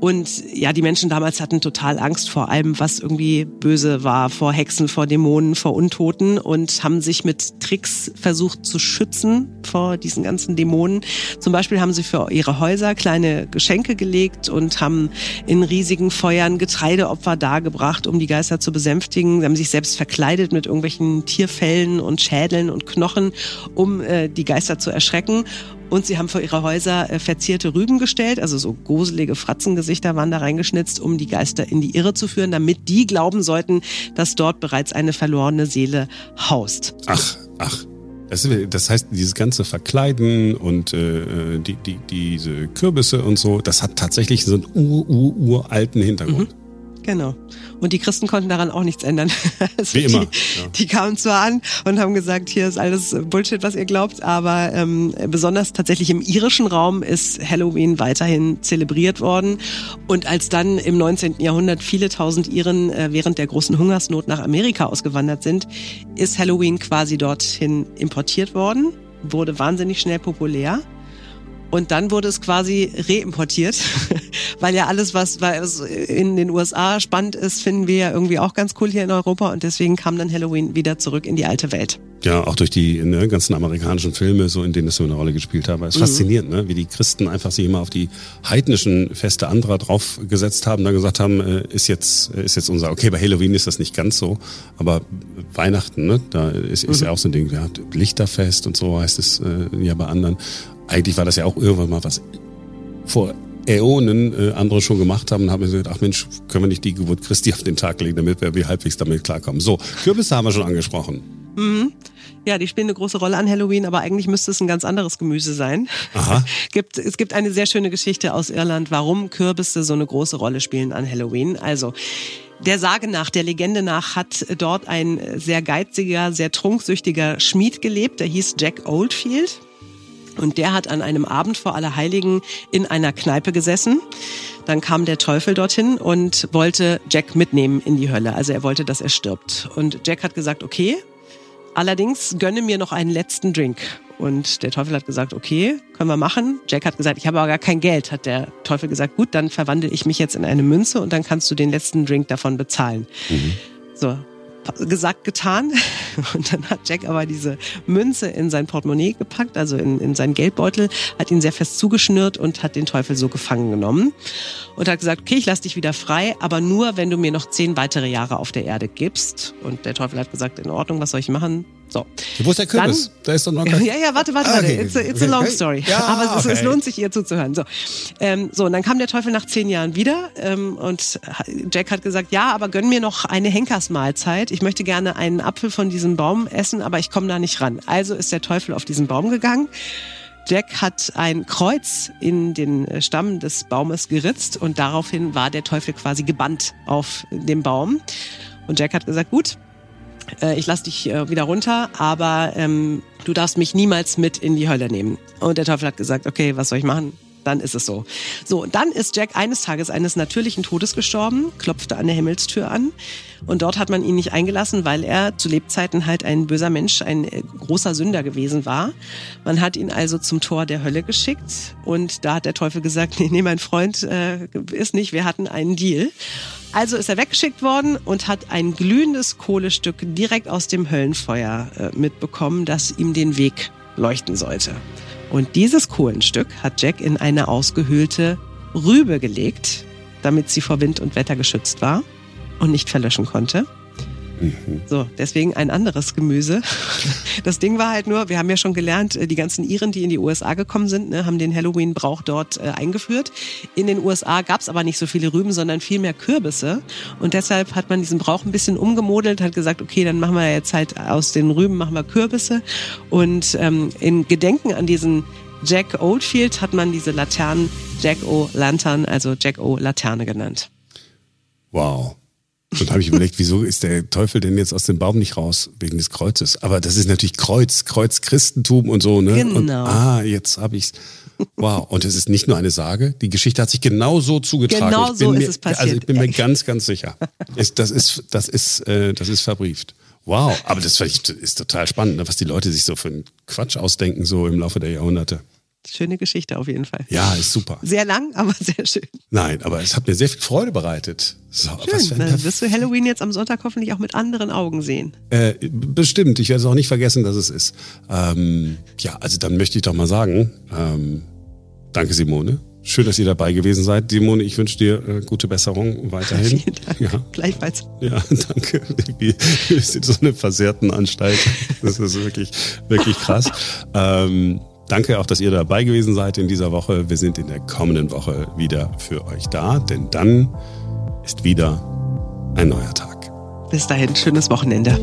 Und ja, die Menschen damals hatten total Angst vor allem, was irgendwie böse war, vor Hexen, vor Dämonen, vor Untoten und haben sich mit Tricks versucht zu schützen vor diesen ganzen Dämonen. Zum Beispiel haben sie für ihre Häuser kleine Geschenke gelegt und haben in riesigen Feuern Getreideopfer dargebracht, um die Geister zu besänftigen. Sie haben sich selbst verkleidet mit irgendwelchen Tierfellen und Schädeln und Knochen, um äh, die Geister zu erschrecken. Und sie haben vor ihre Häuser äh, verzierte Rüben gestellt, also so gruselige Fratzengesichter waren da reingeschnitzt, um die Geister in die Irre zu führen, damit die glauben sollten, dass dort bereits eine verlorene Seele haust. Ach, ach. Das, das heißt, dieses ganze Verkleiden und äh, die, die, diese Kürbisse und so, das hat tatsächlich so einen ur-ur-uralten Hintergrund. Mhm. Genau. Und die Christen konnten daran auch nichts ändern. Also Wie immer. Die, ja. die, kamen zwar an und haben gesagt, hier ist alles Bullshit, was ihr glaubt, aber ähm, besonders tatsächlich im irischen Raum ist Halloween weiterhin zelebriert worden. Und als dann im 19. Jahrhundert viele tausend Iren äh, während der großen Hungersnot nach Amerika ausgewandert sind, ist Halloween quasi dorthin importiert worden, wurde wahnsinnig schnell populär. Und dann wurde es quasi reimportiert, weil ja alles, was in den USA spannend ist, finden wir ja irgendwie auch ganz cool hier in Europa. Und deswegen kam dann Halloween wieder zurück in die alte Welt. Ja, auch durch die ne, ganzen amerikanischen Filme, so in denen es so eine Rolle gespielt hat. Es ist mhm. faszinierend, ne? wie die Christen einfach sich immer auf die heidnischen Feste anderer draufgesetzt haben, dann gesagt haben, äh, ist jetzt ist jetzt unser. Okay, bei Halloween ist das nicht ganz so, aber Weihnachten, ne, da ist, ist mhm. ja auch so ein Ding. Ja, Lichterfest und so heißt es äh, ja bei anderen eigentlich war das ja auch irgendwann mal was vor Äonen äh, andere schon gemacht haben und haben gesagt, ach Mensch, können wir nicht die Geburt Christi auf den Tag legen, damit wir halbwegs damit klarkommen. So, Kürbisse haben wir schon angesprochen. Mhm. Ja, die spielen eine große Rolle an Halloween, aber eigentlich müsste es ein ganz anderes Gemüse sein. Aha. gibt, es gibt eine sehr schöne Geschichte aus Irland, warum Kürbisse so eine große Rolle spielen an Halloween. Also, der Sage nach, der Legende nach, hat dort ein sehr geiziger, sehr trunksüchtiger Schmied gelebt, der hieß Jack Oldfield. Und der hat an einem Abend vor Allerheiligen in einer Kneipe gesessen. Dann kam der Teufel dorthin und wollte Jack mitnehmen in die Hölle. Also er wollte, dass er stirbt. Und Jack hat gesagt, okay, allerdings gönne mir noch einen letzten Drink. Und der Teufel hat gesagt, okay, können wir machen. Jack hat gesagt, ich habe aber gar kein Geld. Hat der Teufel gesagt, gut, dann verwandle ich mich jetzt in eine Münze und dann kannst du den letzten Drink davon bezahlen. Mhm. So, gesagt, getan. Und dann hat Jack aber diese Münze in sein Portemonnaie gepackt, also in, in seinen Geldbeutel, hat ihn sehr fest zugeschnürt und hat den Teufel so gefangen genommen. Und hat gesagt, okay, ich lass dich wieder frei, aber nur, wenn du mir noch zehn weitere Jahre auf der Erde gibst. Und der Teufel hat gesagt, in Ordnung, was soll ich machen? So. Wo ist der Kürbis? Dann, da ist doch noch kein... Ja, ja, warte, warte, ah, okay. warte. It's a, it's a long story. Ja, Aber es, okay. es, lohnt sich, ihr zuzuhören. So. Ähm, so, und dann kam der Teufel nach zehn Jahren wieder ähm, und Jack hat gesagt, ja, aber gönn mir noch eine Henkersmahlzeit. Ich möchte gerne einen Apfel von diesem Baum essen, aber ich komme da nicht ran. Also ist der Teufel auf diesen Baum gegangen. Jack hat ein Kreuz in den Stamm des Baumes geritzt und daraufhin war der Teufel quasi gebannt auf dem Baum. Und Jack hat gesagt, gut, äh, ich lass dich äh, wieder runter, aber ähm, du darfst mich niemals mit in die Hölle nehmen. Und der Teufel hat gesagt, okay, was soll ich machen? Dann ist es so. So, dann ist Jack eines Tages eines natürlichen Todes gestorben, klopfte an der Himmelstür an. Und dort hat man ihn nicht eingelassen, weil er zu Lebzeiten halt ein böser Mensch, ein äh, großer Sünder gewesen war. Man hat ihn also zum Tor der Hölle geschickt. Und da hat der Teufel gesagt, nee, nee, mein Freund äh, ist nicht, wir hatten einen Deal. Also ist er weggeschickt worden und hat ein glühendes Kohlestück direkt aus dem Höllenfeuer äh, mitbekommen, das ihm den Weg leuchten sollte. Und dieses Kohlenstück hat Jack in eine ausgehöhlte Rübe gelegt, damit sie vor Wind und Wetter geschützt war und nicht verlöschen konnte. Mhm. So, deswegen ein anderes Gemüse. Das Ding war halt nur, wir haben ja schon gelernt, äh, die ganzen Iren, die in die USA gekommen sind, ne, haben den Halloween-Brauch dort äh, eingeführt. In den USA gab es aber nicht so viele Rüben, sondern viel mehr Kürbisse. Und deshalb hat man diesen Brauch ein bisschen umgemodelt, hat gesagt, okay, dann machen wir jetzt halt aus den Rüben machen wir Kürbisse. Und ähm, in Gedenken an diesen Jack Oldfield hat man diese Laternen Jack O' Lantern, also Jack O' Laterne genannt. Wow. Und habe ich überlegt, wieso ist der Teufel denn jetzt aus dem Baum nicht raus? Wegen des Kreuzes. Aber das ist natürlich Kreuz, Kreuz Christentum und so, ne? Genau. Und, ah, jetzt habe ich's. Wow. Und es ist nicht nur eine Sage. Die Geschichte hat sich genau so zugetragen. Genau so mir, ist es passiert. Also ich bin mir ganz, ganz sicher. Ist, das ist, das ist, äh, das ist verbrieft. Wow. Aber das ist total spannend, ne? was die Leute sich so für einen Quatsch ausdenken, so im Laufe der Jahrhunderte. Schöne Geschichte auf jeden Fall. Ja, ist super. Sehr lang, aber sehr schön. Nein, aber es hat mir sehr viel Freude bereitet. So, schön. Dann wirst du Halloween jetzt am Sonntag hoffentlich auch mit anderen Augen sehen. Äh, bestimmt. Ich werde es auch nicht vergessen, dass es ist. Ähm, ja, also dann möchte ich doch mal sagen, ähm, danke Simone. Schön, dass ihr dabei gewesen seid. Simone, ich wünsche dir äh, gute Besserung weiterhin. Vielen Dank. Ja. Gleichfalls. Ja, danke. Wir, sind so eine versehrten Anstalt. Das ist wirklich, wirklich krass. Ähm, danke auch, dass ihr dabei gewesen seid in dieser Woche. Wir sind in der kommenden Woche wieder für euch da, denn dann ist wieder ein neuer Tag. Bis dahin, schönes Wochenende.